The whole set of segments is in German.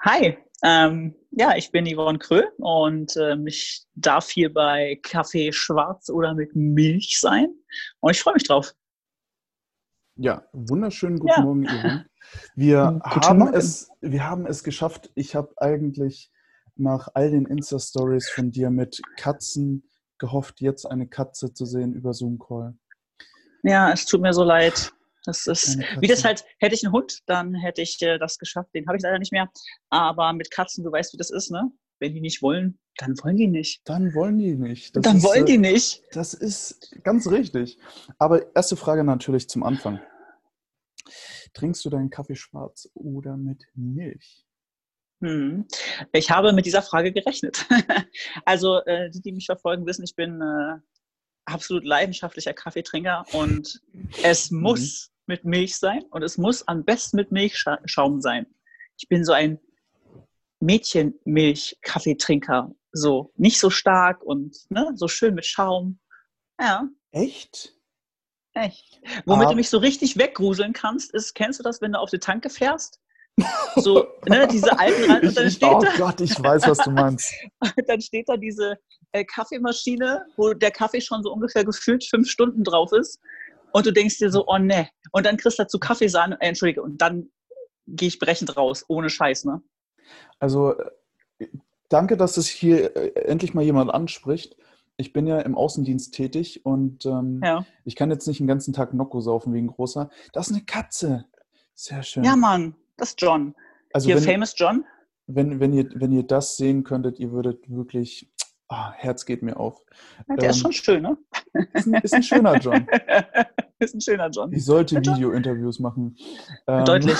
Hi, ähm, ja, ich bin Yvonne Krö und ähm, ich darf hier bei Kaffee schwarz oder mit Milch sein und ich freue mich drauf. Ja, wunderschönen guten ja. Morgen, Yvonne. Wir haben, es, wir haben es geschafft. Ich habe eigentlich nach all den Insta-Stories von dir mit Katzen gehofft, jetzt eine Katze zu sehen über Zoom-Call. Ja, es tut mir so leid. Das ist, wie das halt, hätte ich einen Hund, dann hätte ich äh, das geschafft. Den habe ich leider nicht mehr. Aber mit Katzen, du weißt, wie das ist, ne? Wenn die nicht wollen, dann wollen die nicht. Dann wollen die nicht. Das dann ist, wollen die äh, nicht. Das ist ganz richtig. Aber erste Frage natürlich zum Anfang. Trinkst du deinen Kaffee schwarz oder mit Milch? Hm. Ich habe mit dieser Frage gerechnet. also äh, die, die mich verfolgen, wissen, ich bin äh, absolut leidenschaftlicher Kaffeetrinker und es mhm. muss mit Milch sein und es muss am besten mit Milchschaum sein. Ich bin so ein Mädchenmilch-Kaffeetrinker. So, nicht so stark und ne, so schön mit Schaum. Ja. Echt? Echt. Womit Aber du mich so richtig weggruseln kannst, ist, kennst du das, wenn du auf die Tanke fährst? So, ne, diese alten ich, dann steht Oh da, Gott, ich weiß, was du meinst. dann steht da diese äh, Kaffeemaschine, wo der Kaffee schon so ungefähr gefühlt fünf Stunden drauf ist. Und du denkst dir so, oh ne. Und dann kriegst du dazu Kaffeesahne, äh, entschuldige, und dann gehe ich brechend raus, ohne Scheiß, ne? Also, äh, danke, dass es hier äh, endlich mal jemand anspricht. Ich bin ja im Außendienst tätig und ähm, ja. ich kann jetzt nicht den ganzen Tag Nocco saufen wegen großer. Das ist eine Katze. Sehr schön. Ja, Mann, das ist John. Also Hier, wenn, Famous John. Wenn, wenn, ihr, wenn ihr das sehen könntet, ihr würdet wirklich Ah, Herz geht mir auf. Ja, der ähm, ist schon schön, ne? Ist ein, ist ein schöner John. ist ein schöner John. Ich sollte Video-Interviews machen. Ähm, Deutlich.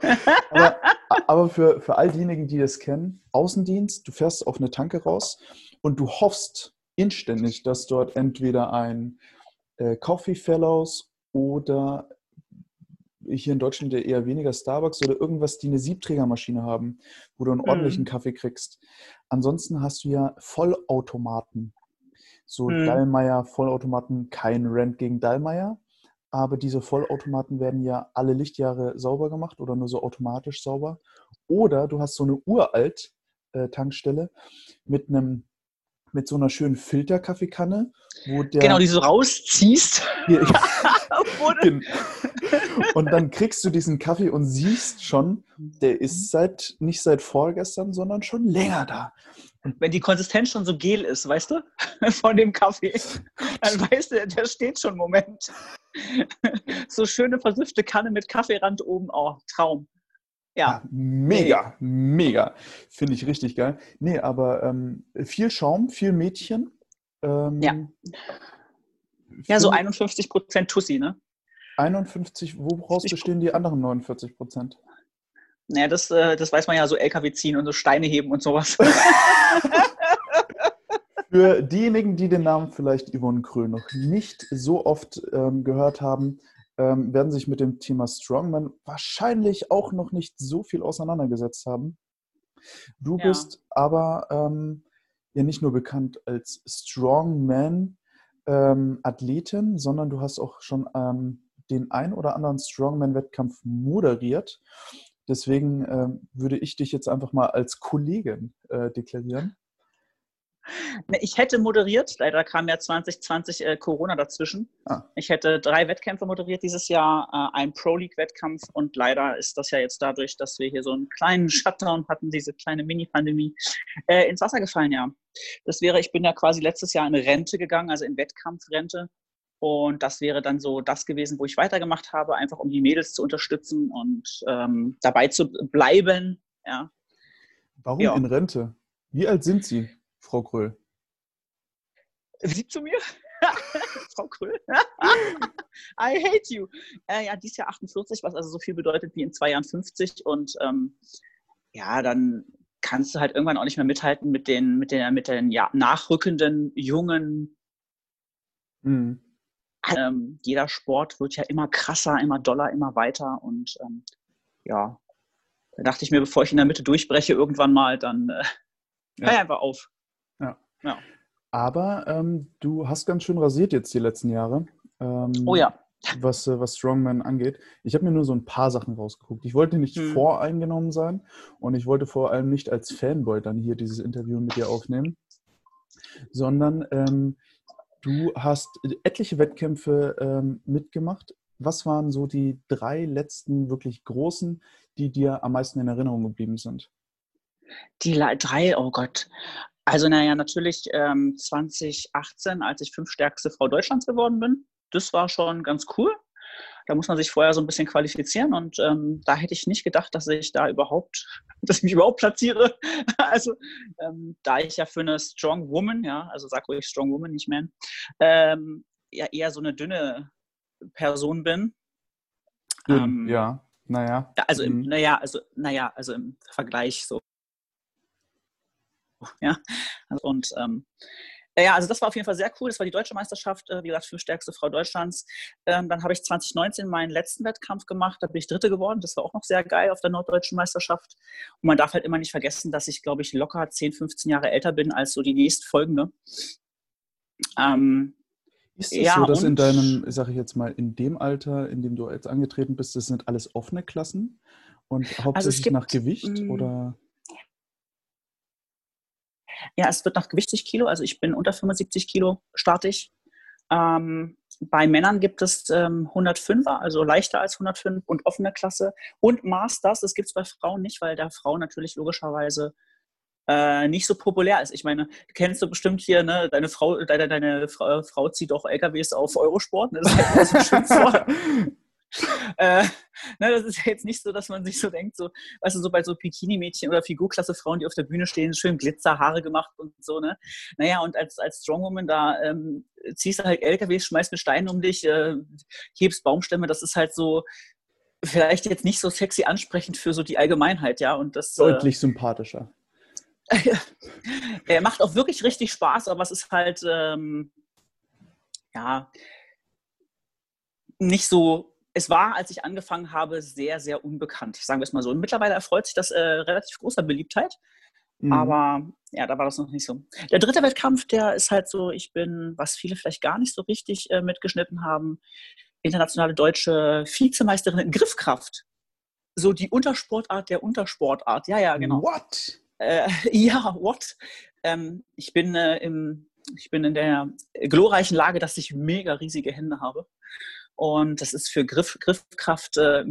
aber, aber für, für all diejenigen, die das kennen, Außendienst, du fährst auf eine Tanke raus und du hoffst inständig, dass dort entweder ein äh, Coffee Fellows oder hier in Deutschland ja eher weniger Starbucks oder irgendwas, die eine Siebträgermaschine haben, wo du einen ordentlichen mhm. Kaffee kriegst. Ansonsten hast du ja Vollautomaten. So mhm. Dallmayr Vollautomaten, kein Rent gegen Dallmayr, aber diese Vollautomaten werden ja alle Lichtjahre sauber gemacht oder nur so automatisch sauber. Oder du hast so eine uralt äh, Tankstelle mit einem mit so einer schönen Filterkaffeekanne, wo der genau die so rausziehst. Hier, und dann kriegst du diesen Kaffee und siehst schon, der ist mhm. seit nicht seit vorgestern, sondern schon länger da. Und wenn die Konsistenz schon so gel ist, weißt du, von dem Kaffee, dann weißt du, der steht schon Moment. so schöne versüffte Kanne mit Kaffeerand oben, oh, Traum. Ja. Mega, mega. Finde ich richtig geil. Nee, aber ähm, viel Schaum, viel Mädchen. Ähm, ja. Ja, so 51 Prozent Tussi, ne? 51%, woraus bestehen die anderen 49 Prozent? Naja, das, äh, das weiß man ja, so LKW ziehen und so Steine heben und sowas. Für diejenigen, die den Namen vielleicht Yvonne Krö noch nicht so oft ähm, gehört haben, ähm, werden sich mit dem Thema Strongman wahrscheinlich auch noch nicht so viel auseinandergesetzt haben. Du ja. bist aber ähm, ja nicht nur bekannt als Strongman ähm, Athletin, sondern du hast auch schon ähm, den ein oder anderen Strongman-Wettkampf moderiert. Deswegen äh, würde ich dich jetzt einfach mal als Kollegin äh, deklarieren. Ich hätte moderiert, leider kam ja 2020 äh, Corona dazwischen. Ah. Ich hätte drei Wettkämpfe moderiert dieses Jahr, äh, ein Pro League-Wettkampf und leider ist das ja jetzt dadurch, dass wir hier so einen kleinen Shutdown hatten, diese kleine Mini-Pandemie, äh, ins Wasser gefallen, ja. Das wäre, ich bin ja quasi letztes Jahr in Rente gegangen, also in Wettkampfrente und das wäre dann so das gewesen, wo ich weitergemacht habe, einfach um die Mädels zu unterstützen und ähm, dabei zu bleiben. Ja. Warum ja. in Rente? Wie alt sind Sie, Frau Kröll? Sie zu mir? Frau Kröll? I hate you. Äh, ja, dies Jahr 48, was also so viel bedeutet wie in zwei Jahren 50. Und ähm, ja, dann kannst du halt irgendwann auch nicht mehr mithalten mit den, mit den, mit den ja, nachrückenden jungen mhm ähm, jeder Sport wird ja immer krasser, immer doller, immer weiter. Und ähm, ja, da dachte ich mir, bevor ich in der Mitte durchbreche, irgendwann mal, dann äh, ja. hör einfach auf. Ja. Aber ähm, du hast ganz schön rasiert jetzt die letzten Jahre. Ähm, oh ja. was, äh, was Strongman angeht. Ich habe mir nur so ein paar Sachen rausgeguckt. Ich wollte nicht Hm. voreingenommen sein und ich wollte vor allem nicht als Fanboy dann hier dieses Interview mit dir aufnehmen, sondern ähm, du hast etliche Wettkämpfe ähm, mitgemacht. Was waren so die drei letzten wirklich großen, die dir am meisten in Erinnerung geblieben sind? Die drei, oh Gott. Also, naja, natürlich ähm, 2018, als ich fünfstärkste Frau Deutschlands geworden bin. Das war schon ganz cool. Da muss man sich vorher so ein bisschen qualifizieren und ähm, da hätte ich nicht gedacht, dass ich da überhaupt, dass ich mich überhaupt platziere. Also, ähm, da ich ja für eine Strong Woman, ja, also sag ruhig Strong Woman, nicht Man, ähm, ja eher so eine dünne Person bin. Ähm, ja, naja. ja, also im, Mhm. naja, also, naja, also im Vergleich so. Ja. Und ähm, ja, also das war auf jeden Fall sehr cool. Das war die deutsche Meisterschaft, äh, wie gesagt, für stärkste Frau Deutschlands. Ähm, dann habe ich 2019 meinen letzten Wettkampf gemacht, da bin ich Dritte geworden. Das war auch noch sehr geil auf der norddeutschen Meisterschaft. Und man darf halt immer nicht vergessen, dass ich, glaube ich, locker 10, 15 Jahre älter bin als so die nächstfolgende. Ähm, Ist es ja, so, dass in deinem, sage ich jetzt mal, in dem Alter, in dem du jetzt angetreten bist, das sind alles offene Klassen und hauptsächlich nach Also gibt, Gewicht mm, oder? Ja, es wird nach Gewicht 60 Kilo, also ich bin unter 75 Kilo starte ich. Ähm, bei Männern gibt es ähm, 105er, also leichter als 105 und offene Klasse. Und Masters, das gibt es bei Frauen nicht, weil der Frau natürlich logischerweise äh, nicht so populär ist. Ich meine, kennst du bestimmt hier, ne, deine Frau, deine, deine Frau, Frau zieht auch LKWs auf Eurosport, ne? Das ist halt so schön vor. Äh, ne, das ist ja jetzt nicht so, dass man sich so denkt, so, weißt du, so bei so Bikini-Mädchen oder Figurklasse-Frauen, die auf der Bühne stehen, schön Glitzer, Haare gemacht und so, ne? Naja, und als, als Strongwoman da ähm, ziehst du halt LKWs, schmeißt mit Steinen um dich, äh, hebst Baumstämme, das ist halt so vielleicht jetzt nicht so sexy ansprechend für so die Allgemeinheit, ja. Und das äh, Deutlich sympathischer. er macht auch wirklich richtig Spaß, aber es ist halt, ähm, ja, nicht so. Es war, als ich angefangen habe, sehr, sehr unbekannt, sagen wir es mal so. Und mittlerweile erfreut sich das äh, relativ großer Beliebtheit, Mhm. aber ja, da war das noch nicht so. Der dritte Wettkampf, der ist halt so, ich bin, was viele vielleicht gar nicht so richtig äh, mitgeschnitten haben, internationale deutsche Vizemeisterin in Griffkraft. So die Untersportart der Untersportart. Ja, ja, genau. What? Äh, ja, what? Ähm, ich, bin, äh, im, ich bin in der glorreichen Lage, dass ich mega riesige Hände habe. Und das ist für Griff, Griffkraft äh,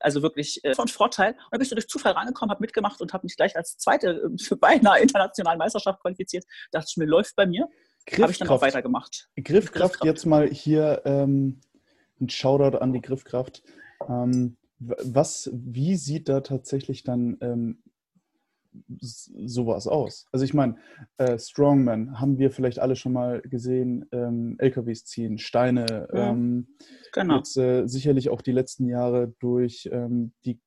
also wirklich äh, von Vorteil. Und da bist du durch Zufall rangekommen, habe mitgemacht und habe mich gleich als Zweite für beinahe internationalen Meisterschaft qualifiziert. Dachte ich mir, läuft bei mir. Habe ich dann auch weitergemacht. Griffkraft, Griffkraft. jetzt mal hier ähm, ein Shoutout an die Griffkraft. Ähm, was, wie sieht da tatsächlich dann ähm, sowas aus? Also ich meine, äh, Strongman haben wir vielleicht alle schon mal gesehen, ähm, LKWs ziehen, Steine, Ja. ähm, Genau. jetzt äh, sicherlich auch die letzten Jahre durch ähm, die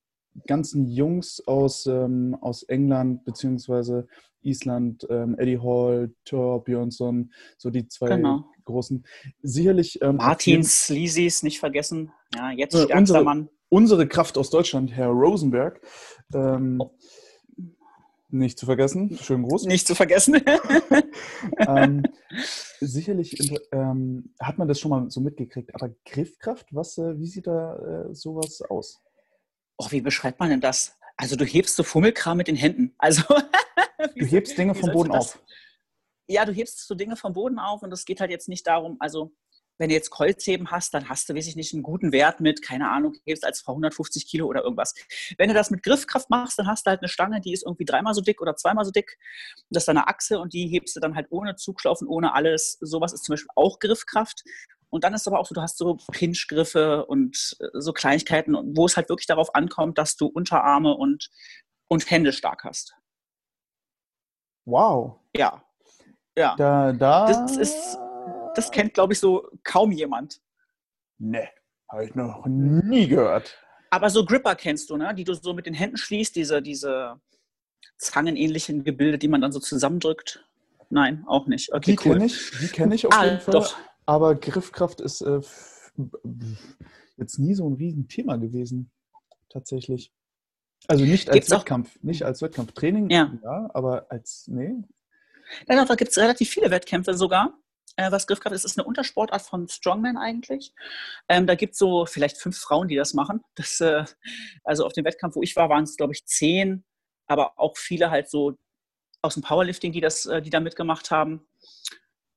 ganzen Jungs aus, ähm, aus England beziehungsweise Island, ähm, Eddie Hall, Thor Björnsson, so die zwei Genau. großen. Sicherlich ähm, Martins, Lisis, nicht vergessen. Ja, jetzt Äh, stärkster unsere- Mann. unsere Kraft aus Deutschland, Herr Rosenberg, Oh. Nicht zu vergessen, schönen Gruß. Nicht zu vergessen. ähm, sicherlich ähm, hat man das schon mal so mitgekriegt, aber Griffkraft, was, äh, wie sieht da äh, sowas aus? oh, wie beschreibt man denn das? Also du hebst so Fummelkram mit den Händen. Also Du hebst Dinge vom Boden auf. ja, du hebst so Dinge vom Boden auf und es geht halt jetzt nicht darum, also wenn du jetzt Kreuzheben hast, dann hast du, weiß ich nicht, einen guten Wert mit, keine Ahnung, hebst als Frau 150 Kilo oder irgendwas. Wenn du das mit Griffkraft machst, dann hast du halt eine Stange, die ist irgendwie dreimal so dick oder zweimal so dick. Das ist deine Achse und die hebst du dann halt ohne Zugschlaufen, ohne alles. Sowas ist zum Beispiel auch Griffkraft. Und dann ist aber auch so, du hast so Pinchgriffe und äh, so Kleinigkeiten, wo es halt wirklich darauf ankommt, dass du Unterarme und, und Hände stark hast. Wow. Ja. Ja. Da, da. Das ist- Das kennt, glaube ich, so kaum jemand. Ne, habe ich noch nie gehört. Aber so Gripper kennst du, ne? Die du so mit den Händen schließt, diese, diese zangenähnlichen Gebilde, die man dann so zusammendrückt. Nein, auch nicht. Okay, Die cool. kenne ich, die kenne ich auf Ah, jeden Fall. doch. Aber Griffkraft ist äh, jetzt nie so ein Riesenthema gewesen, tatsächlich. Also nicht als Gibt's auch- Wettkampf, nicht als Wettkampftraining, Ja. ja, aber als, nee. Nein, doch, da gibt es relativ viele Wettkämpfe sogar. Äh, was Griffkraft ist. Ist eine Untersportart von Strongman eigentlich. Ähm, da gibt es so vielleicht fünf Frauen, die das machen. Das, äh, also auf dem Wettkampf, wo ich war, waren es, glaube ich, zehn, aber auch viele halt so aus dem Powerlifting, die, das, äh, die da mitgemacht haben.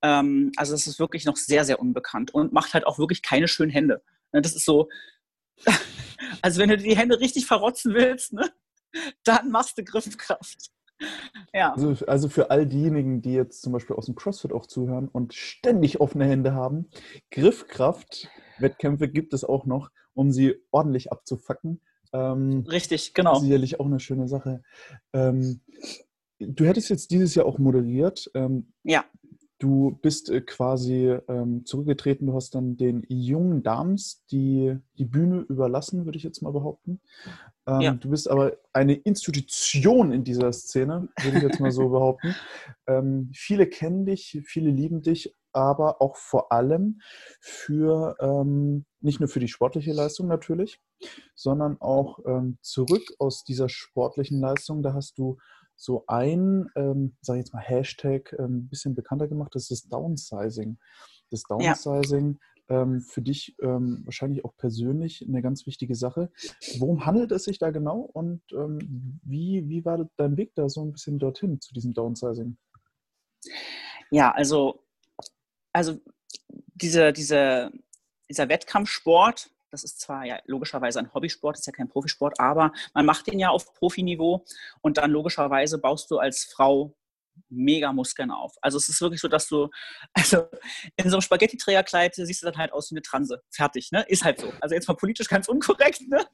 Ähm, also es ist wirklich noch sehr, sehr unbekannt und macht halt auch wirklich keine schönen Hände. Ne, das ist so, also wenn du die Hände richtig verrotzen willst, ne, dann machst du Griffkraft. Ja. Also, also, für all diejenigen, die jetzt zum Beispiel aus dem CrossFit auch zuhören und ständig offene Hände haben, Griffkraft-Wettkämpfe gibt es auch noch, um sie ordentlich abzufacken. Ähm, Richtig, genau. Sicherlich auch eine schöne Sache. Ähm, du hättest jetzt dieses Jahr auch moderiert. Ähm, ja. Du bist äh, quasi ähm, zurückgetreten, du hast dann den jungen Dams die, die Bühne überlassen, würde ich jetzt mal behaupten. Ähm, ja. Du bist aber eine Institution in dieser Szene, würde ich jetzt mal so behaupten. Ähm, viele kennen dich, viele lieben dich, aber auch vor allem für ähm, nicht nur für die sportliche Leistung natürlich, sondern auch ähm, zurück aus dieser sportlichen Leistung. Da hast du so ein, ähm, sage ich jetzt mal, Hashtag ein ähm, bisschen bekannter gemacht, das ist das Downsizing. Das Downsizing ja. ähm, für dich ähm, wahrscheinlich auch persönlich eine ganz wichtige Sache. Worum handelt es sich da genau und ähm, wie, wie war dein Weg da so ein bisschen dorthin zu diesem Downsizing? Ja, also, also diese, diese, dieser Wettkampfsport, das ist zwar ja logischerweise ein Hobbysport, ist ja kein Profisport, aber man macht den ja auf Profiniveau und dann logischerweise baust du als Frau mega Muskeln auf. Also es ist wirklich so, dass du, also in so einem Spaghetti-Trägerkleid siehst du dann halt aus wie eine Transe. Fertig, ne? Ist halt so. Also jetzt mal politisch ganz unkorrekt, ne?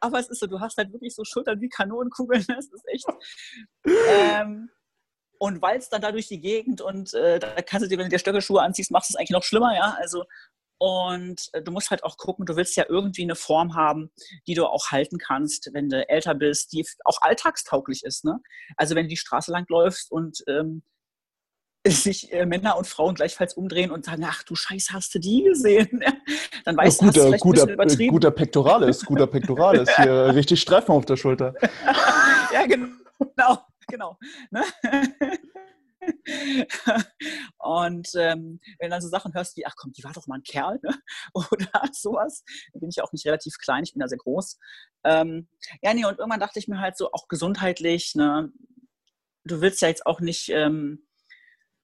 Aber es ist so, du hast halt wirklich so Schultern wie Kanonenkugeln. Ne? Das ist echt. Ähm, und walzt dann da durch die Gegend und äh, da kannst du dir, wenn du dir Stöckelschuhe anziehst, machst du es eigentlich noch schlimmer, ja. Also und äh, du musst halt auch gucken, du willst ja irgendwie eine Form haben, die du auch halten kannst, wenn du älter bist, die auch alltagstauglich ist. Ne? Also wenn du die Straße lang läufst und ähm, sich äh, Männer und Frauen gleichfalls umdrehen und sagen, ach du Scheiß, hast du die gesehen? Dann weißt ja, guter, du, guter, ein guter Pektoralis, guter Pektoralis, hier richtig Streifen auf der Schulter. ja, genau, genau. Ne? Und ähm, wenn du dann so Sachen hörst wie, ach komm, die war doch mal ein Kerl ne? oder sowas, dann bin ich auch nicht relativ klein, ich bin ja sehr groß. Ähm, ja, nee, und irgendwann dachte ich mir halt so, auch gesundheitlich, ne? du willst ja jetzt auch nicht ähm,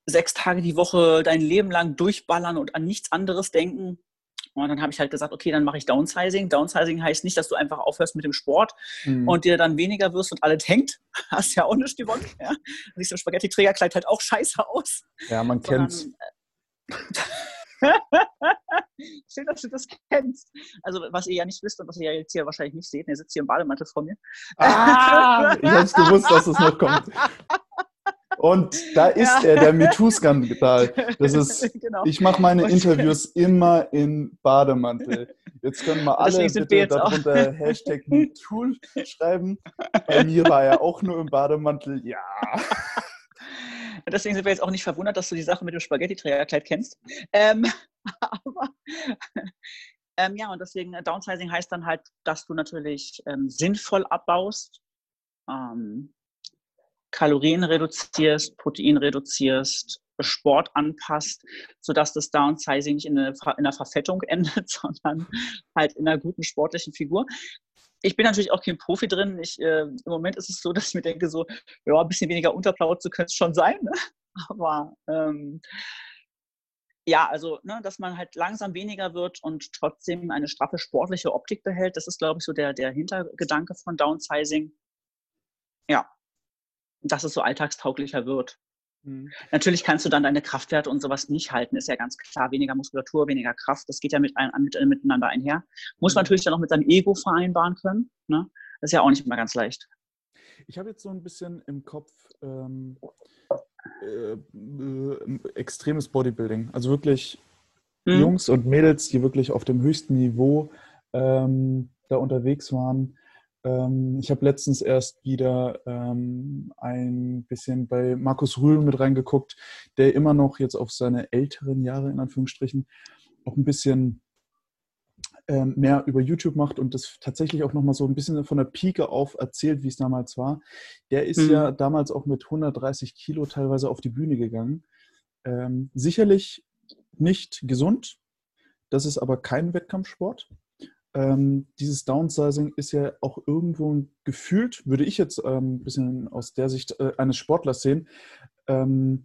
sechs Tage die Woche dein Leben lang durchballern und an nichts anderes denken. Und dann habe ich halt gesagt, okay, dann mache ich Downsizing. Downsizing heißt nicht, dass du einfach aufhörst mit dem Sport mhm. und dir dann weniger wirst und alles hängt. Hast ja auch nicht gewonnen. Ja. Siehst du, Spaghetti-Trägerkleid halt auch scheiße aus. Ja, man kennt Schön, dass du das kennst. Also, was ihr ja nicht wisst und was ihr ja jetzt hier wahrscheinlich nicht seht, ihr sitzt hier im Bademantel vor mir. Ah, ich hab's gewusst, dass es noch kommt. Und da ist ja. er, der MeToo-Skandal. Das ist, genau. ich mache meine Interviews immer in Bademantel. Jetzt können wir alle bitte darunter Hashtag MeToo schreiben. Bei mir war er auch nur im Bademantel. Ja. Deswegen sind wir jetzt auch nicht verwundert, dass du die Sache mit dem Spaghetti-Trägerkleid kennst. Ähm, aber ähm, ja, und deswegen äh, Downsizing heißt dann halt, dass du natürlich ähm, sinnvoll abbaust. Ähm, Kalorien reduzierst, Protein reduzierst, Sport anpasst, sodass das Downsizing nicht in, eine, in einer Verfettung endet, sondern halt in einer guten sportlichen Figur. Ich bin natürlich auch kein Profi drin. Ich, äh, Im Moment ist es so, dass ich mir denke, so, ja, ein bisschen weniger Unterplauze könnte es schon sein. Ne? Aber ähm, ja, also, ne, dass man halt langsam weniger wird und trotzdem eine straffe sportliche Optik behält, das ist, glaube ich, so der, der Hintergedanke von Downsizing. Ja, dass es so alltagstauglicher wird. Mhm. Natürlich kannst du dann deine Kraftwerte und sowas nicht halten, ist ja ganz klar. Weniger Muskulatur, weniger Kraft, das geht ja mit ein, mit, äh, miteinander einher. Muss man mhm. natürlich dann auch mit seinem Ego vereinbaren können. Ne? Das ist ja auch nicht immer ganz leicht. Ich habe jetzt so ein bisschen im Kopf ähm, äh, äh, extremes Bodybuilding. Also wirklich mhm. Jungs und Mädels, die wirklich auf dem höchsten Niveau ähm, da unterwegs waren. Ähm, ich habe letztens erst wieder ähm, ein bisschen bei Markus Rühl mit reingeguckt, der immer noch jetzt auf seine älteren Jahre in Anführungsstrichen auch ein bisschen ähm, mehr über YouTube macht und das tatsächlich auch nochmal so ein bisschen von der Pike auf erzählt, wie es damals war. Der ist mhm. ja damals auch mit 130 Kilo teilweise auf die Bühne gegangen. Ähm, sicherlich nicht gesund. Das ist aber kein Wettkampfsport. Ähm, dieses Downsizing ist ja auch irgendwo gefühlt, würde ich jetzt ähm, ein bisschen aus der Sicht äh, eines Sportlers sehen, ähm,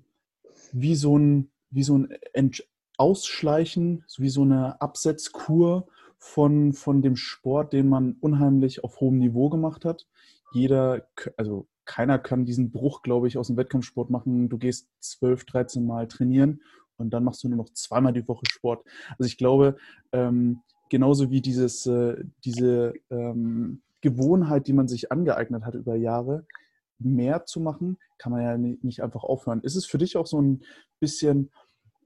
wie so ein, wie so ein Ent Ausschleichen, wie so eine Absetzkur von, von dem Sport, den man unheimlich auf hohem Niveau gemacht hat. Jeder, also keiner kann diesen Bruch, glaube ich, aus dem Wettkampfsport machen. Du gehst 12, 13 Mal trainieren und dann machst du nur noch zweimal die Woche Sport. Also ich glaube, ähm, genauso wie dieses, äh, diese ähm, Gewohnheit, die man sich angeeignet hat über Jahre, mehr zu machen, kann man ja nicht einfach aufhören. Ist es für dich auch so ein bisschen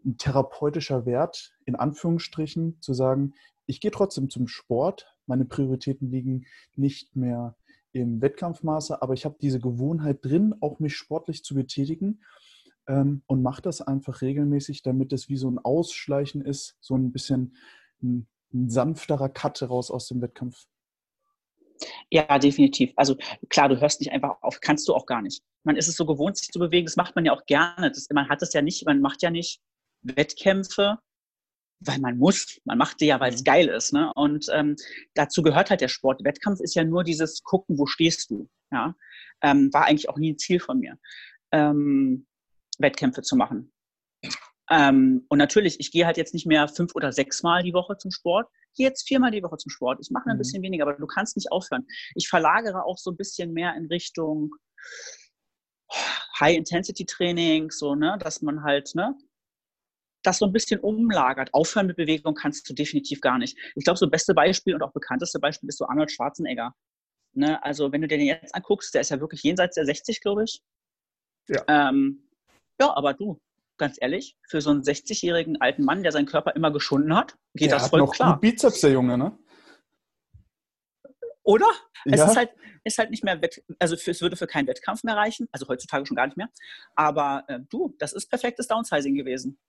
ein therapeutischer Wert, in Anführungsstrichen, zu sagen, ich gehe trotzdem zum Sport, meine Prioritäten liegen nicht mehr im Wettkampfmaße, aber ich habe diese Gewohnheit drin, auch mich sportlich zu betätigen ähm, und mache das einfach regelmäßig, damit es wie so ein Ausschleichen ist, so ein bisschen ein, ein sanfterer Cut raus aus dem Wettkampf. Ja, definitiv. Also klar, du hörst nicht einfach auf, kannst du auch gar nicht. Man ist es so gewohnt, sich zu bewegen, das macht man ja auch gerne. Das, man hat es ja nicht, man macht ja nicht Wettkämpfe, weil man muss. Man macht die ja, weil es mhm. geil ist. Ne? Und ähm, dazu gehört halt der Sport. Wettkampf ist ja nur dieses Gucken, wo stehst du. Ja? Ähm, war eigentlich auch nie ein Ziel von mir, ähm, Wettkämpfe zu machen. Ähm, und natürlich, ich gehe halt jetzt nicht mehr fünf oder sechs Mal die Woche zum Sport. Ich gehe jetzt viermal die Woche zum Sport. Ich mache ein mhm. bisschen weniger, aber du kannst nicht aufhören. Ich verlagere auch so ein bisschen mehr in Richtung High-Intensity-Training, so, ne, dass man halt, ne, das so ein bisschen umlagert. Aufhören mit Bewegung kannst du definitiv gar nicht. Ich glaube, so beste Beispiel und auch bekannteste Beispiel ist so Arnold Schwarzenegger. Ne? Also wenn du den jetzt anguckst, der ist ja wirklich jenseits der 60, glaube ich. Ja. Ähm, ja, aber du, ganz ehrlich, für so einen 60-jährigen alten Mann, der seinen Körper immer geschunden hat, geht der das voll noch klar. Bizeps, der Junge, ne? Oder? Es ja. ist, halt, ist halt nicht mehr, also für, es würde für keinen Wettkampf mehr reichen, also heutzutage schon gar nicht mehr. Aber äh, du, das ist perfektes Downsizing gewesen.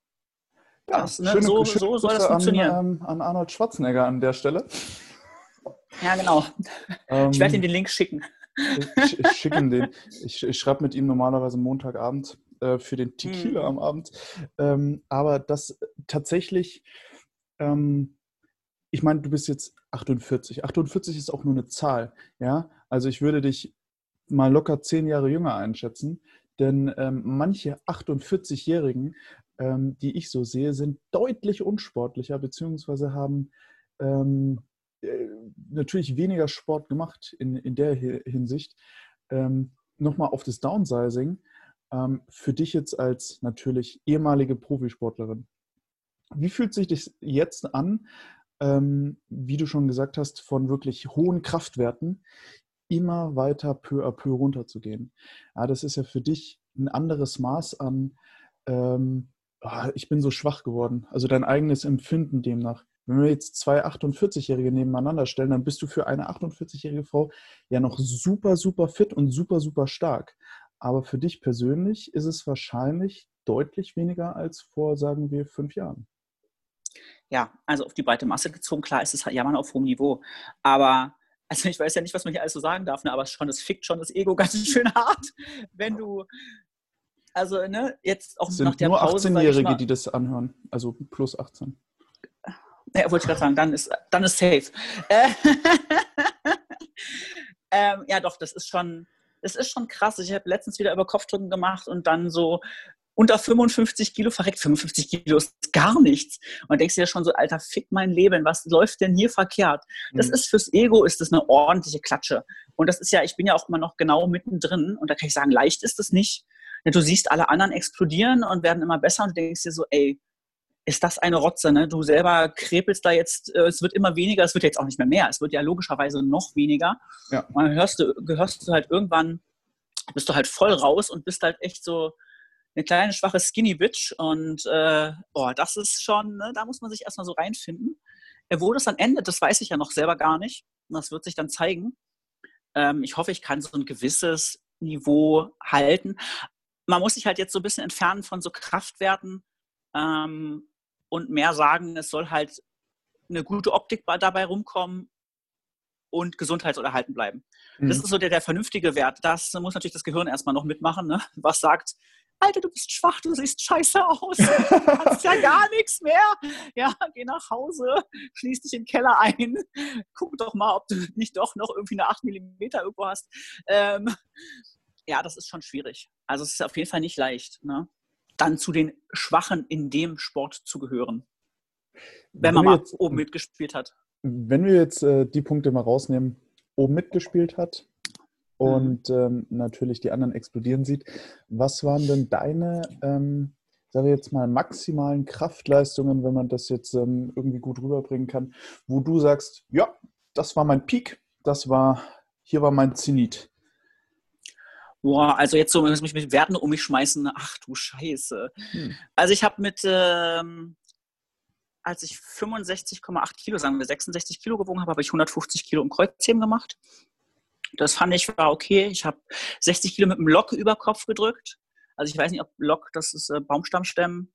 Ja, das, ne? schöne, so, schöne so soll das funktionieren. An, ähm, an Arnold Schwarzenegger an der Stelle. Ja, genau. Ähm, ich werde ihm den Link schicken. Ich, ich schicke ihm den. Ich, ich schreibe mit ihm normalerweise Montagabend äh, für den Tequila hm. am Abend. Ähm, aber das tatsächlich, ähm, ich meine, du bist jetzt 48. 48 ist auch nur eine Zahl. Ja, also ich würde dich mal locker zehn Jahre jünger einschätzen. Denn ähm, manche 48-Jährigen ähm, die ich so sehe, sind deutlich unsportlicher, beziehungsweise haben ähm, äh, natürlich weniger Sport gemacht in, in der Hinsicht. Ähm, Nochmal auf das Downsizing. Ähm, für dich jetzt als natürlich ehemalige Profisportlerin. Wie fühlt sich das jetzt an, ähm, wie du schon gesagt hast, von wirklich hohen Kraftwerten immer weiter peu à peu runterzugehen? Ja, das ist ja für dich ein anderes Maß an ähm, oh, ich bin so schwach geworden. Also dein eigenes Empfinden demnach. Wenn wir jetzt zwei 48-Jährige nebeneinander stellen, dann bist du für eine 48-jährige Frau ja noch super, super fit und super, super stark. Aber für dich persönlich ist es wahrscheinlich deutlich weniger als vor, sagen wir, fünf Jahren. Ja, also auf die breite Masse gezogen, klar ist es ja man auf hohem Niveau. Aber also ich weiß ja nicht, was man hier alles so sagen darf, ne, aber schon, es fickt schon das Ego ganz schön hart, wenn du also, ne, jetzt auch sind nach der nur Pause. 18-Jährige, die das anhören, also plus 18. Ja, wollte ich gerade sagen, dann ist, dann ist safe. Äh, ähm, ja, doch, das ist schon, das ist schon krass. Ich habe letztens wieder über Kopfdrücken gemacht und dann so unter 55 Kilo verreckt. 55 Kilo ist gar nichts. Und denkst dir schon so, Alter, fick mein Leben, was läuft denn hier verkehrt? Das mhm. ist fürs Ego, ist das eine ordentliche Klatsche. Und das ist ja, ich bin ja auch immer noch genau mittendrin und da kann ich sagen, leicht ist es nicht ja, du siehst alle anderen explodieren und werden immer besser und du denkst dir so, ey, ist das eine Rotze, ne? Du selber krepelst da jetzt, äh, es wird immer weniger, es wird jetzt auch nicht mehr mehr, es wird ja logischerweise noch weniger. Ja. Und dann hörst du, gehörst du halt irgendwann, bist du halt voll raus und bist halt echt so eine kleine, schwache Skinny Bitch und äh, boah, das ist schon, ne? da muss man sich erstmal so reinfinden. Äh, wo das dann endet, das weiß ich ja noch selber gar nicht. Das wird sich dann zeigen. Ähm, ich hoffe, ich kann so ein gewisses Niveau halten man muss sich halt jetzt so ein bisschen entfernen von so Kraftwerten ähm, und mehr sagen, es soll halt eine gute Optik dabei rumkommen und gesundheitserhalten bleiben. Mhm. Das ist so der, der vernünftige Wert. Das muss natürlich das Gehirn erstmal noch mitmachen, ne? was sagt, Alter, du bist schwach, du siehst scheiße aus, du kannst ja gar nichts mehr. Ja, geh nach Hause, schließ dich in den Keller ein, guck doch mal, ob du nicht doch noch irgendwie eine 8 mm irgendwo hast. Ähm, ja, das ist schon schwierig. Also es ist auf jeden Fall nicht leicht, ne? Dann zu den Schwachen in dem Sport zu gehören. Wenn, wenn man mal jetzt, oben mitgespielt hat. Wenn wir jetzt äh, die Punkte mal rausnehmen, oben mitgespielt hat und mhm. ähm, natürlich die anderen explodieren sieht, was waren denn deine, ähm, sage ich jetzt mal, maximalen Kraftleistungen, wenn man das jetzt ähm, irgendwie gut rüberbringen kann, wo du sagst, ja, das war mein Peak, das war, hier war mein Zenit. Boah, also jetzt so, muss mich mit Werten um mich schmeißen. Ach du Scheiße. Hm. Also ich habe mit, ähm, als ich 65,8 Kilo, sagen wir 66 Kilo gewogen habe, habe ich 150 Kilo im Kreuzheben gemacht. Das fand ich war okay. Ich habe 60 Kilo mit dem Lock über Kopf gedrückt. Also ich weiß nicht, ob Lock, das ist äh, Baumstammstämmen,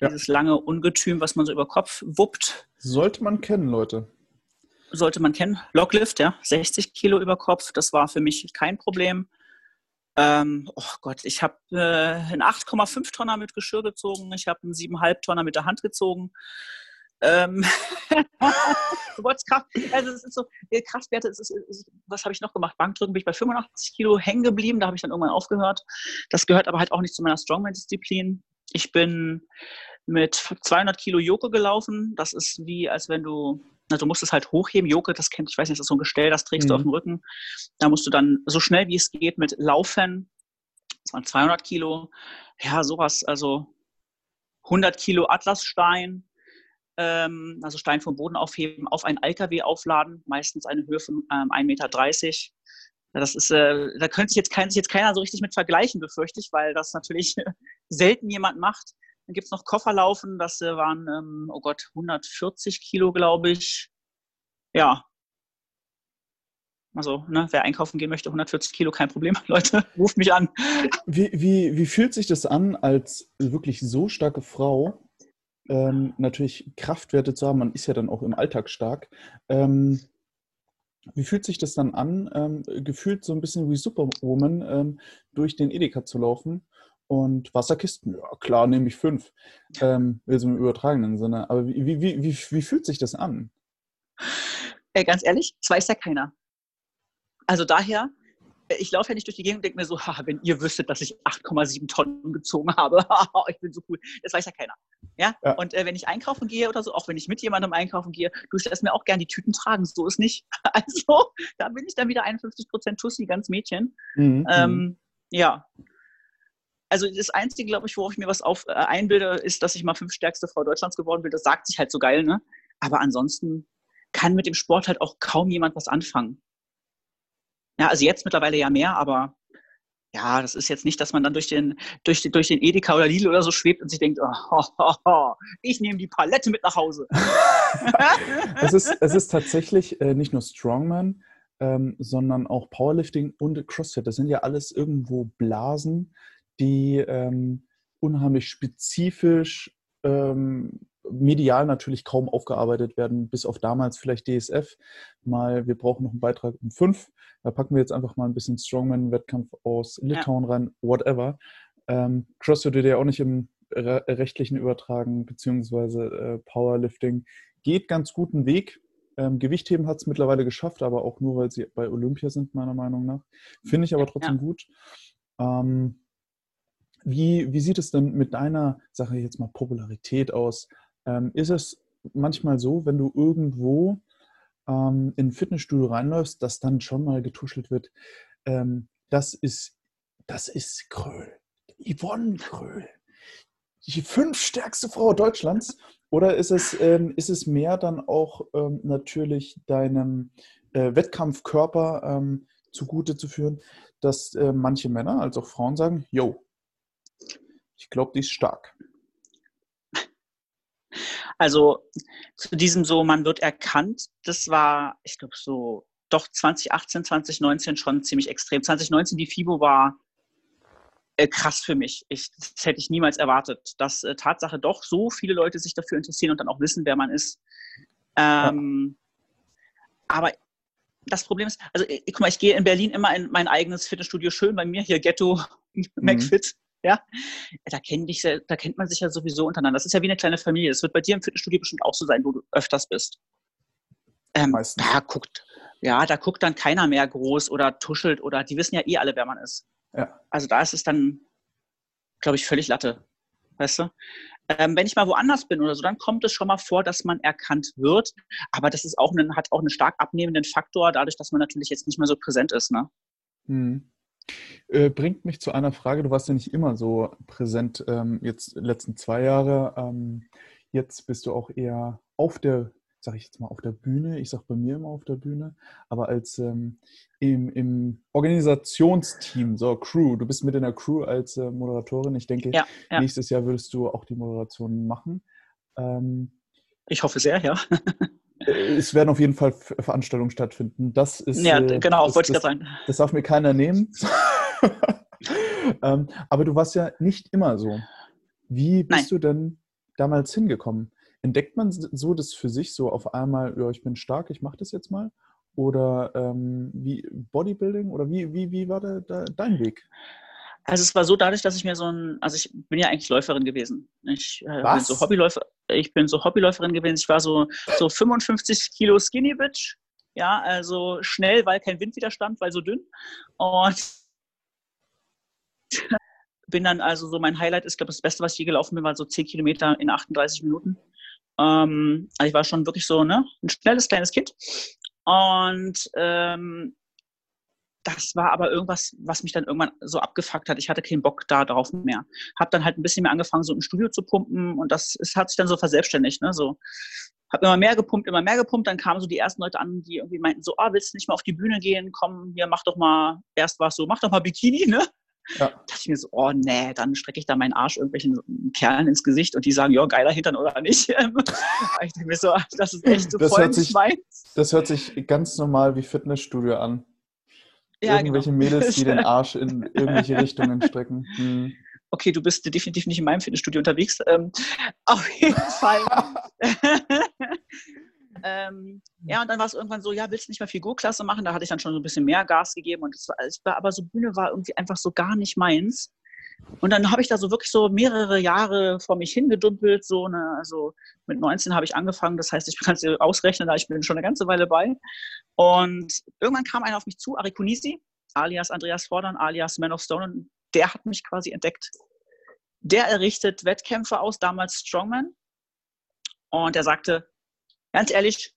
ja. dieses lange Ungetüm, was man so über Kopf wuppt. Sollte man kennen, Leute. Sollte man kennen. Locklift, ja, 60 Kilo über Kopf, das war für mich kein Problem. Ähm, oh Gott, ich habe äh, einen 8,5 Tonner mit Geschirr gezogen, ich habe einen 7,5 Tonner mit der Hand gezogen. Ähm, also es ist so, Kraftwerte, ist, ist, was habe ich noch gemacht? Bankdrücken bin ich bei 85 Kilo hängen geblieben, da habe ich dann irgendwann aufgehört. Das gehört aber halt auch nicht zu meiner Strongman-Disziplin. Ich bin mit 200 Kilo Joke gelaufen. Das ist wie, als wenn du na, du musst es halt hochheben. Joke, das kennt, ich weiß nicht, das ist so ein Gestell, das trägst mhm. du auf mhm. dem Rücken. Da musst du dann so schnell wie es geht mit Laufen, das waren 200 Kilo, ja, sowas, also 100 Kilo Atlasstein, ähm, also Stein vom Boden aufheben, auf einen LKW aufladen, meistens eine Höhe von ähm, 1,30 Meter. Das ist, äh, da könnte sich jetzt, kein, sich jetzt keiner so richtig mit vergleichen, befürchte ich, weil das natürlich selten jemand macht. Dann gibt es noch Kofferlaufen, das waren, ähm, oh Gott, 140 Kilo, glaube ich. Ja. Also, ne, wer einkaufen gehen möchte, 140 Kilo, kein Problem. Leute, ruft mich an. Wie, wie, wie fühlt sich das an, als wirklich so starke Frau ähm, natürlich Kraftwerte zu haben? Man ist ja dann auch im Alltag stark. Ähm, wie fühlt sich das dann an, ähm, gefühlt so ein bisschen wie Superwoman ähm, durch den Edeka zu laufen und Wasserkisten, ja klar, nehme ich fünf. Ähm, also im übertragenen Sinne. Aber wie, wie, wie, wie, fühlt sich das an? Ey, ganz ehrlich, das weiß ja keiner. Also daher, ich laufe ja nicht durch die Gegend und denke mir so, ha, wenn ihr wüsstet, dass ich 8,7 Tonnen gezogen habe, ich bin so cool. Das weiß ja keiner. Ja? ja. Und äh, wenn ich einkaufen gehe oder so, auch wenn ich mit jemandem einkaufen gehe, du lässt mir auch gern die Tüten tragen. So ist nicht. Also, da bin ich dann wieder 51% Tussi, ganz Mädchen. Mhm. Ähm, ja, also das Einzige, glaube ich, worauf ich mir was auf, äh, einbilde, ist, dass ich mal fünf stärkste Frau Deutschlands geworden bin. Das sagt sich halt so geil, ne? Aber ansonsten kann mit dem Sport halt auch kaum jemand was anfangen. Ja, also jetzt mittlerweile ja mehr, aber ja, das ist jetzt nicht, dass man dann durch den, durch, den, durch den Edeka oder Lidl oder so schwebt und sich denkt, oh, oh, oh, ich nehme die Palette mit nach Hause. es, ist, es ist tatsächlich äh, nicht nur Strongman, ähm, sondern auch Powerlifting und CrossFit. Das sind ja alles irgendwo Blasen, die ähm, unheimlich spezifisch ähm, medial natürlich kaum aufgearbeitet werden, bis auf damals vielleicht DSF. Mal, wir brauchen noch einen Beitrag um fünf. Da packen wir jetzt einfach mal ein bisschen Strongman-Wettkampf aus Litauen ja. rein, whatever. Ähm, CrossFit wird ja auch nicht im re rechtlichen übertragen, beziehungsweise äh, Powerlifting. Geht ganz guten Weg. Ähm, Gewichtheben hat es mittlerweile geschafft, aber auch nur, weil sie bei Olympia sind, meiner Meinung nach. Finde ich aber trotzdem ja. gut. Ähm, wie, wie sieht es denn mit deiner, ich jetzt mal, Popularität aus? Ähm, ist es manchmal so, wenn du irgendwo ähm, in ein Fitnessstudio reinläufst, dass dann schon mal getuschelt wird, ähm, das ist, das ist Kröll. Yvonne Kröll. Die fünfstärkste Frau Deutschlands. Oder ist es, ähm, ist es mehr dann auch ähm, natürlich deinem äh, Wettkampfkörper ähm, zugute zu führen, dass äh, manche Männer als auch Frauen sagen, yo, ich glaube, die ist stark. Also zu diesem so, man wird erkannt, das war, ich glaube, so doch 2018, 2019 schon ziemlich extrem. 2019 die FIBO war äh, krass für mich. Ich, das hätte ich niemals erwartet, dass äh, Tatsache doch so viele Leute sich dafür interessieren und dann auch wissen, wer man ist. Ähm, ja. Aber das Problem ist, also ich, guck mal, ich gehe in Berlin immer in mein eigenes Fitnessstudio schön bei mir, hier Ghetto, mhm. Ja, da, kennt dich, da kennt man sich ja sowieso untereinander. Das ist ja wie eine kleine Familie. Das wird bei dir im Fitnessstudio bestimmt auch so sein, wo du öfters bist. Ähm, da guckt, ja, da guckt dann keiner mehr groß oder tuschelt oder die wissen ja eh alle, wer man ist. Ja. Also da ist es dann, glaube ich, völlig Latte. Weißt du? Ähm, wenn ich mal woanders bin oder so, dann kommt es schon mal vor, dass man erkannt wird. Aber das ist auch ein, hat auch einen stark abnehmenden Faktor, dadurch, dass man natürlich jetzt nicht mehr so präsent ist. Ne? Hm. Äh, bringt mich zu einer Frage, du warst ja nicht immer so präsent, ähm, jetzt letzten zwei Jahre. Ähm, jetzt bist du auch eher auf der sage ich jetzt mal, auf der Bühne. Ich sage bei mir immer auf der Bühne, aber als ähm, im, im, Organisationsteam, so Crew. Du bist mit in der Crew als äh, Moderatorin. Ich denke, ja, ja. nächstes Jahr würdest du auch die Moderation machen. Ähm, ich hoffe sehr, ja. Äh, es werden auf jeden Fall Veranstaltungen stattfinden. Das ist. Ja, äh, genau, das, wollte ich gerade sagen. Das darf mir keiner nehmen. ähm, aber du warst ja nicht immer so. Wie bist Nein. du denn damals hingekommen? Entdeckt man so das für sich so auf einmal, ja, ich bin stark, ich mache das jetzt mal? Oder ähm, wie Bodybuilding? Oder wie, wie, wie war da, da dein Weg? Also es war so dadurch, dass ich mir so ein, also ich bin ja eigentlich Läuferin gewesen. Ich äh, bin so Hobbyläufer, ich bin so Hobbyläuferin gewesen. Ich war so, so 55 Kilo Skinny Bitch. Ja, also schnell, weil kein Windwiderstand, weil so dünn. Und bin dann also so, mein Highlight ist, glaube ich, das Beste, was ich je gelaufen bin, war so 10 Kilometer in 38 Minuten. Ähm, also ich war schon wirklich so ne, ein schnelles kleines Kind. Und ähm, das war aber irgendwas, was mich dann irgendwann so abgefuckt hat. Ich hatte keinen Bock da drauf mehr. Hab dann halt ein bisschen mehr angefangen, so im Studio zu pumpen und das ist, hat sich dann so verselbstständigt. Ne? So, hab immer mehr gepumpt, immer mehr gepumpt. Dann kamen so die ersten Leute an, die irgendwie meinten so, ah, willst du nicht mal auf die Bühne gehen? Komm, hier, mach doch mal, erst war es so, mach doch mal Bikini, ne? Ja. Da dachte ich mir so, oh nee, dann strecke ich da meinen Arsch irgendwelchen Kerlen ins Gesicht und die sagen, ja, geiler Hintern oder nicht. ich denke mir so, das ist echt so das voll hört sich, Das hört sich ganz normal wie Fitnessstudio an. Ja, irgendwelche genau. Mädels, die den Arsch in irgendwelche Richtungen strecken. Hm. Okay, du bist definitiv nicht in meinem Fitnessstudio unterwegs. Ähm, auf jeden Fall. Ähm, ja, und dann war es irgendwann so, ja, willst du nicht mehr Figurklasse machen? Da hatte ich dann schon so ein bisschen mehr Gas gegeben und es war, es war aber so Bühne war irgendwie einfach so gar nicht meins. Und dann habe ich da so wirklich so mehrere Jahre vor mich hingedumpelt. So ne, also mit 19 habe ich angefangen. Das heißt, ich kann es ausrechnen, da ich bin schon eine ganze Weile bei. Und irgendwann kam einer auf mich zu, Arikunisi, alias Andreas Fordern, alias Man of Stone. Und der hat mich quasi entdeckt. Der errichtet Wettkämpfe aus, damals Strongman. Und er sagte, ganz ehrlich,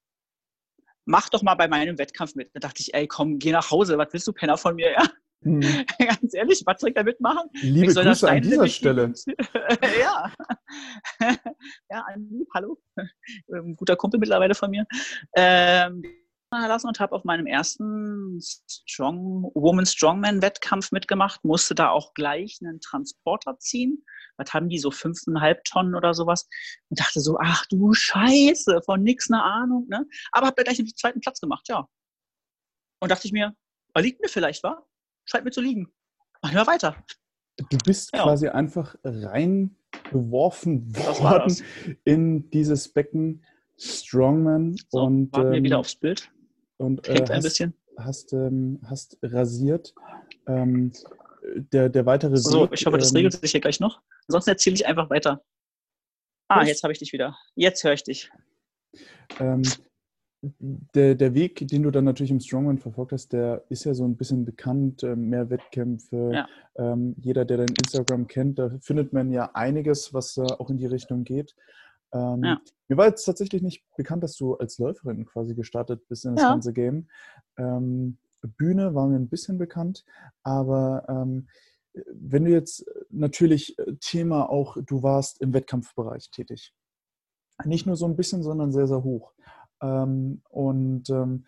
mach doch mal bei meinem Wettkampf mit. Da dachte ich, ey, komm, geh nach Hause, was willst du, Penner von mir, ja? Hm. Ganz ehrlich, was soll ich da mitmachen? Liebe Grüße an dieser Stelle. ja. ja, hallo. Ein guter Kumpel mittlerweile von mir. Ähm, lassen und habe auf meinem ersten Strong, Woman Strongman Wettkampf mitgemacht, musste da auch gleich einen Transporter ziehen was haben die, so fünfeinhalb Tonnen oder sowas. Und dachte so, ach du Scheiße, von nix eine Ahnung. Ne? Aber habe da gleich den zweiten Platz gemacht, ja. Und dachte ich mir, liegt mir vielleicht, wa? Scheint mir zu liegen. Machen wir weiter. Du bist ja. quasi einfach reingeworfen worden in dieses Becken Strongman. So, und warten wir wieder aufs Bild. Und äh, hast, ein bisschen. Hast, ähm, hast rasiert. Ähm, der, der weitere So, Weg, ich hoffe, das ähm, regelt sich hier gleich noch. Ansonsten erzähle ich einfach weiter. Ah, jetzt habe ich dich wieder. Jetzt höre ich dich. Ähm, der, der Weg, den du dann natürlich im Strongman verfolgt hast, der ist ja so ein bisschen bekannt, äh, mehr Wettkämpfe. Ja. Ähm, jeder, der dein Instagram kennt, da findet man ja einiges, was äh, auch in die Richtung geht. Ähm, ja. Mir war jetzt tatsächlich nicht bekannt, dass du als Läuferin quasi gestartet bist in das ja. ganze Game. Ähm, Bühne war mir ein bisschen bekannt, aber ähm, wenn du jetzt natürlich äh, Thema auch, du warst im Wettkampfbereich tätig. Nicht nur so ein bisschen, sondern sehr, sehr hoch. Ähm, und ähm,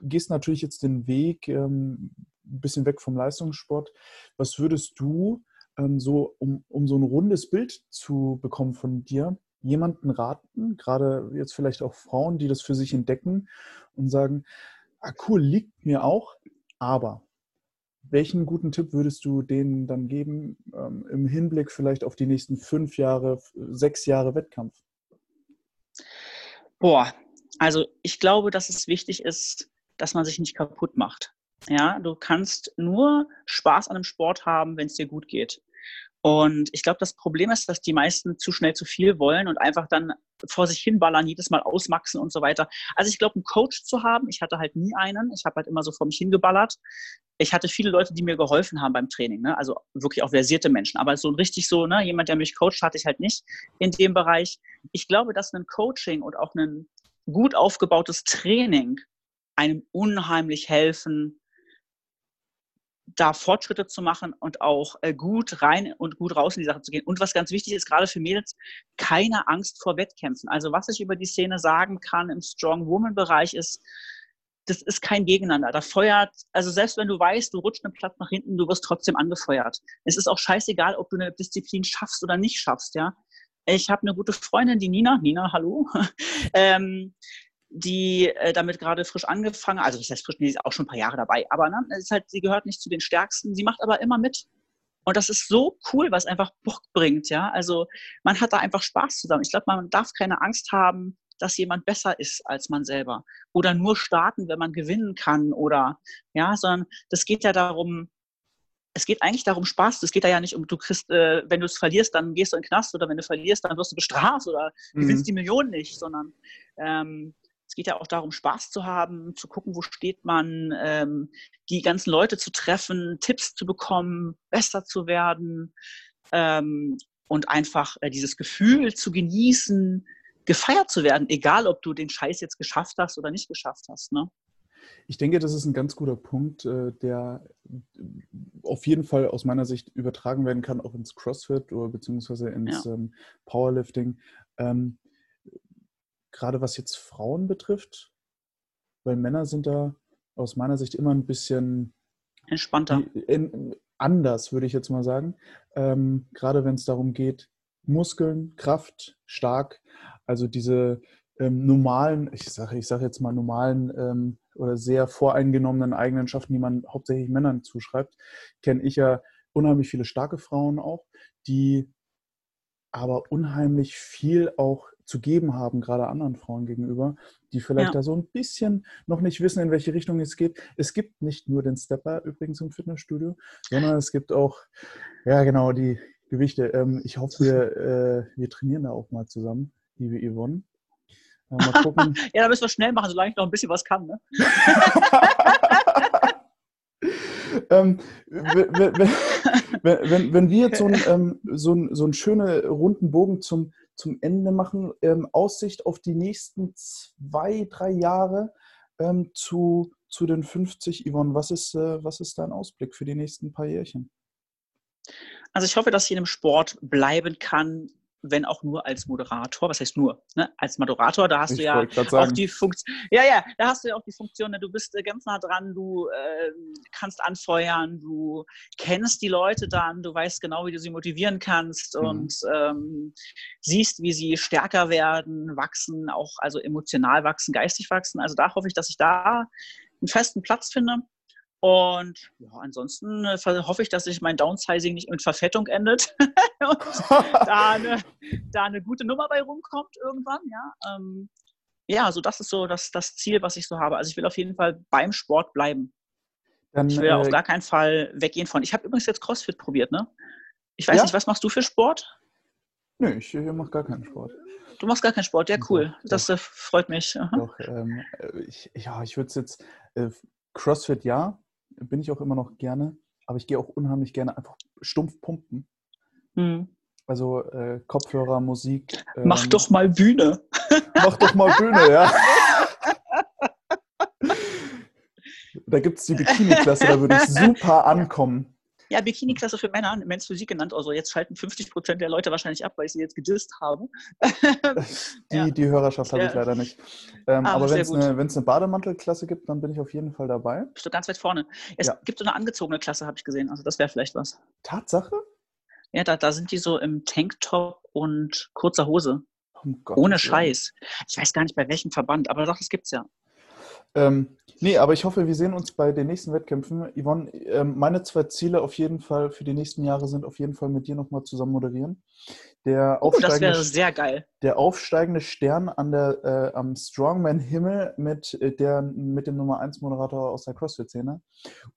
gehst natürlich jetzt den Weg ähm, ein bisschen weg vom Leistungssport. Was würdest du ähm, so, um, um so ein rundes Bild zu bekommen von dir, jemanden raten, gerade jetzt vielleicht auch Frauen, die das für sich entdecken und sagen, ah, cool, liegt mir auch, aber welchen guten Tipp würdest du denen dann geben ähm, im Hinblick vielleicht auf die nächsten fünf Jahre, sechs Jahre Wettkampf? Boah, also ich glaube, dass es wichtig ist, dass man sich nicht kaputt macht. Ja, du kannst nur Spaß an einem Sport haben, wenn es dir gut geht. Und ich glaube, das Problem ist, dass die meisten zu schnell zu viel wollen und einfach dann vor sich hinballern, jedes Mal ausmaxen und so weiter. Also ich glaube, einen Coach zu haben, ich hatte halt nie einen. Ich habe halt immer so vor mich hingeballert. Ich hatte viele Leute, die mir geholfen haben beim Training, ne? also wirklich auch versierte Menschen. Aber so richtig so, ne, jemand, der mich coacht, hatte ich halt nicht in dem Bereich. Ich glaube, dass ein Coaching und auch ein gut aufgebautes Training einem unheimlich helfen, da Fortschritte zu machen und auch äh, gut rein und gut raus in die Sache zu gehen. Und was ganz wichtig ist, gerade für Mädels, keine Angst vor Wettkämpfen. Also was ich über die Szene sagen kann im Strong Woman Bereich ist, das ist kein Gegeneinander. Da feuert, also selbst wenn du weißt, du rutscht einen Platz nach hinten, du wirst trotzdem angefeuert. Es ist auch scheißegal, ob du eine Disziplin schaffst oder nicht schaffst, ja. Ich habe eine gute Freundin, die Nina, Nina, hallo, ähm, die äh, damit gerade frisch angefangen, also das heißt frisch, die ist auch schon ein paar Jahre dabei, aber ne, ist halt, sie gehört nicht zu den Stärksten, sie macht aber immer mit. Und das ist so cool, was einfach Bock bringt, ja. Also man hat da einfach Spaß zusammen. Ich glaube, man darf keine Angst haben, dass jemand besser ist als man selber. Oder nur starten, wenn man gewinnen kann oder ja, sondern das geht ja darum, es geht eigentlich darum Spaß. Es geht da ja nicht um, du kriegst, äh, wenn du es verlierst, dann gehst du in den Knast oder wenn du verlierst, dann wirst du bestraft oder mhm. gewinnst die Million nicht, sondern ähm, es geht ja auch darum, Spaß zu haben, zu gucken, wo steht man, ähm, die ganzen Leute zu treffen, Tipps zu bekommen, besser zu werden ähm, und einfach äh, dieses Gefühl zu genießen, gefeiert zu werden, egal ob du den Scheiß jetzt geschafft hast oder nicht geschafft hast. Ne? Ich denke, das ist ein ganz guter Punkt, äh, der auf jeden Fall aus meiner Sicht übertragen werden kann, auch ins CrossFit oder beziehungsweise ins ja. Ähm, Powerlifting. Ähm, gerade was jetzt Frauen betrifft, weil Männer sind da aus meiner Sicht immer ein bisschen entspannter. Anders, würde ich jetzt mal sagen. Ähm, gerade wenn es darum geht, Muskeln, Kraft, stark, also diese ähm, normalen, ich sage ich sag jetzt mal normalen ähm, oder sehr voreingenommenen Eigenschaften, die man hauptsächlich Männern zuschreibt, kenne ich ja unheimlich viele starke Frauen auch, die aber unheimlich viel auch zu geben haben, gerade anderen Frauen gegenüber, die vielleicht ja. da so ein bisschen noch nicht wissen, in welche Richtung es geht. Es gibt nicht nur den Stepper übrigens im Fitnessstudio, sondern es gibt auch, ja genau, die Gewichte. Ähm, ich hoffe, wir, äh, wir trainieren da auch mal zusammen, liebe Yvonne. Äh, mal ja, da müssen wir schnell machen, solange ich noch ein bisschen was kann. Ne? ähm, wenn, wenn, wenn, wir jetzt so einen, ähm, so, einen, so einen schönen runden Bogen zum, zum Ende machen, ähm, Aussicht auf die nächsten zwei, drei Jahre ähm, zu, zu den 50, Yvonne, was ist, äh, was ist dein Ausblick für die nächsten paar Jährchen? Also ich hoffe, dass ich in dem Sport bleiben kann, wenn auch nur als Moderator. Was heißt nur? Ne? Als Moderator, da hast ich du ja auch die Funktion. Ja, ja, da hast du ja auch die Funktion, ne? du bist äh, ganz nah dran, du äh, kannst anfeuern, du kennst die Leute dann, du weißt genau, wie du sie motivieren kannst mhm. und ähm, siehst, wie sie stärker werden, wachsen, auch also emotional wachsen, geistig wachsen. Also da hoffe ich, dass ich da einen festen Platz finde. Und ja, ansonsten äh, hoffe ich, dass sich mein Downsizing nicht mit Verfettung endet und da, eine, da eine gute Nummer bei rumkommt irgendwann. Ja, ähm, ja so das ist so das, das Ziel, was ich so habe. Also ich will auf jeden Fall beim Sport bleiben. Dann, ich will äh, auf gar keinen Fall weggehen von. Ich habe übrigens jetzt CrossFit probiert, ne? Ich weiß ja? nicht, was machst du für Sport? Nö, ich, ich mache gar keinen Sport. Du machst gar keinen Sport, ja cool. Doch, das doch. Äh, freut mich. Doch, ähm, äh, ich, ja, ich würde es jetzt äh, CrossFit ja, bin ich auch immer noch gerne, aber ich gehe auch unheimlich gerne einfach stumpf pumpen. Mhm. Also äh, Kopfhörer, Musik. Ähm, mach doch mal Bühne. Mach doch mal Bühne, ja. da gibt es die Bikini-Klasse, da würde ich super ankommen. Ja, Bikini-Klasse für Männer, Men's Physik genannt. Also jetzt schalten 50 Prozent der Leute wahrscheinlich ab, weil ich sie jetzt gedisst habe. die, ja. die Hörerschaft habe ich leider nicht. Ähm, ah, aber wenn es eine, eine Bademantelklasse gibt, dann bin ich auf jeden Fall dabei. Bist du ganz weit vorne. Es ja. gibt so eine angezogene Klasse, habe ich gesehen. Also das wäre vielleicht was. Tatsache? Ja, da, da sind die so im Tanktop und kurzer Hose. Um Ohne Scheiß. Ich weiß gar nicht bei welchem Verband, aber doch, das gibt es ja. Ähm, nee, aber ich hoffe, wir sehen uns bei den nächsten Wettkämpfen. Yvonne, ähm, meine zwei Ziele auf jeden Fall für die nächsten Jahre sind auf jeden Fall mit dir nochmal zusammen moderieren. Der Oh, das aufsteigende, wäre sehr geil. der aufsteigende Stern an der, äh, am Strongman-Himmel mit, äh, der, mit dem Nummer 1 Moderator aus der CrossFit-Szene.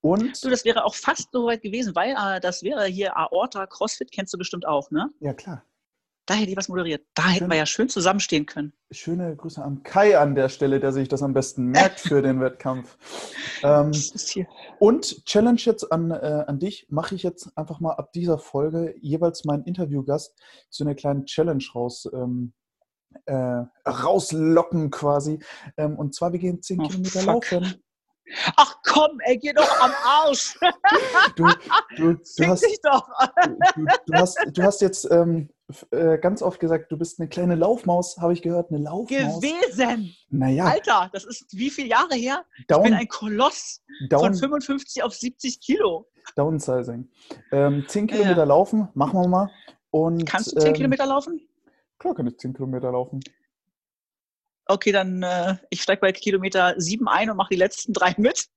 Und, Du, das wäre auch fast so weit gewesen, weil äh, das wäre hier Aorta CrossFit, kennst du bestimmt auch, ne? ja klar, Da hätte ich was moderiert. Da hätten Schön. wir ja schön zusammenstehen können. schöne Grüße an Kai an der Stelle, der sich das am besten merkt für den Wettkampf. Ähm. Und Challenge jetzt an, äh, an dich, mache ich jetzt einfach mal ab dieser Folge jeweils meinen Interviewgast zu einer kleinen Challenge raus, ähm, äh, rauslocken quasi. Ähm, und zwar, wir gehen 10 Oh, Kilometer fuck. laufen. Ach komm, ey, geh doch am Arsch. Du, du, du, hast, dich doch. du, du, hast, du hast jetzt ähm, äh, ganz oft gesagt, du bist eine kleine Laufmaus, habe ich gehört, eine Laufmaus. Gewesen. Naja, Alter, das ist wie viele Jahre her? Ich bin down, ein Koloss von down, 55 auf 70 Kilo. Downsizing. Ähm, 10 Ja, Kilometer ja. laufen, machen wir mal. Und, Kannst du 10 ähm, Kilometer laufen? Klar kann ich 10 Kilometer laufen. Okay, dann äh, ich steige bei Kilometer 7 ein und mache die letzten drei mit.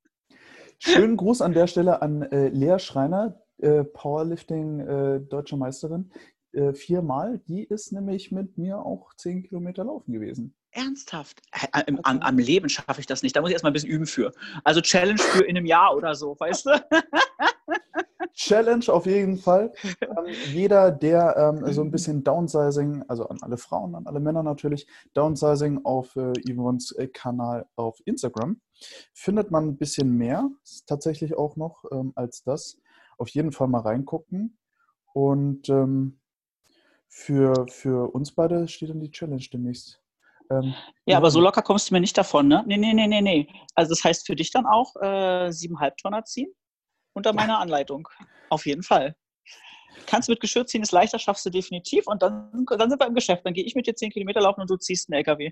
Schönen Gruß an der Stelle an äh, Lea Schreiner, äh, Powerlifting äh, deutsche Meisterin. Äh, viermal. Die ist nämlich mit mir auch 10 Kilometer laufen gewesen. Ernsthaft? Äh, Am, am, am Leben schaffe ich das nicht. Da muss ich erstmal ein bisschen üben für. Also Challenge für in einem Jahr oder so, weißt du? Challenge auf jeden Fall. Ähm, jeder, der ähm, so ein bisschen Downsizing, also an alle Frauen, an alle Männer natürlich, Downsizing auf äh, Yvonnes äh, Kanal auf Instagram, findet man ein bisschen mehr, tatsächlich auch noch ähm, als das. Auf jeden Fall mal reingucken. Und ähm, für, für uns beide steht dann die Challenge demnächst. Ähm, Ja, aber so locker kommst du mir nicht davon, ne? Nee, nee, nee, nee, nee. Also das heißt für dich dann auch äh, siebeneinhalb Tonner ziehen unter meiner Anleitung. Auf jeden Fall. Kannst mit Geschirr ziehen, ist leichter, schaffst du definitiv. Und dann, dann sind wir im Geschäft. Dann gehe ich mit dir 10 Kilometer laufen und du ziehst einen LKW.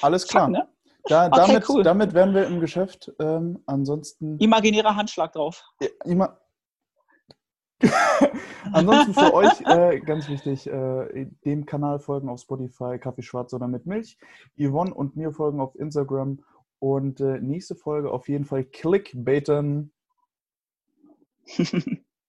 Alles klar. Fuck, ne? Da, Okay, damit, cool. damit wären wir im Geschäft. Ähm, ansonsten. Imaginärer Handschlag drauf. Ja, immer. Ansonsten für euch äh, ganz wichtig, äh, dem Kanal folgen auf Spotify, Kaffee Schwarz oder mit Milch. Yvonne und mir folgen auf Instagram. Und äh, nächste Folge auf jeden Fall clickbaiten.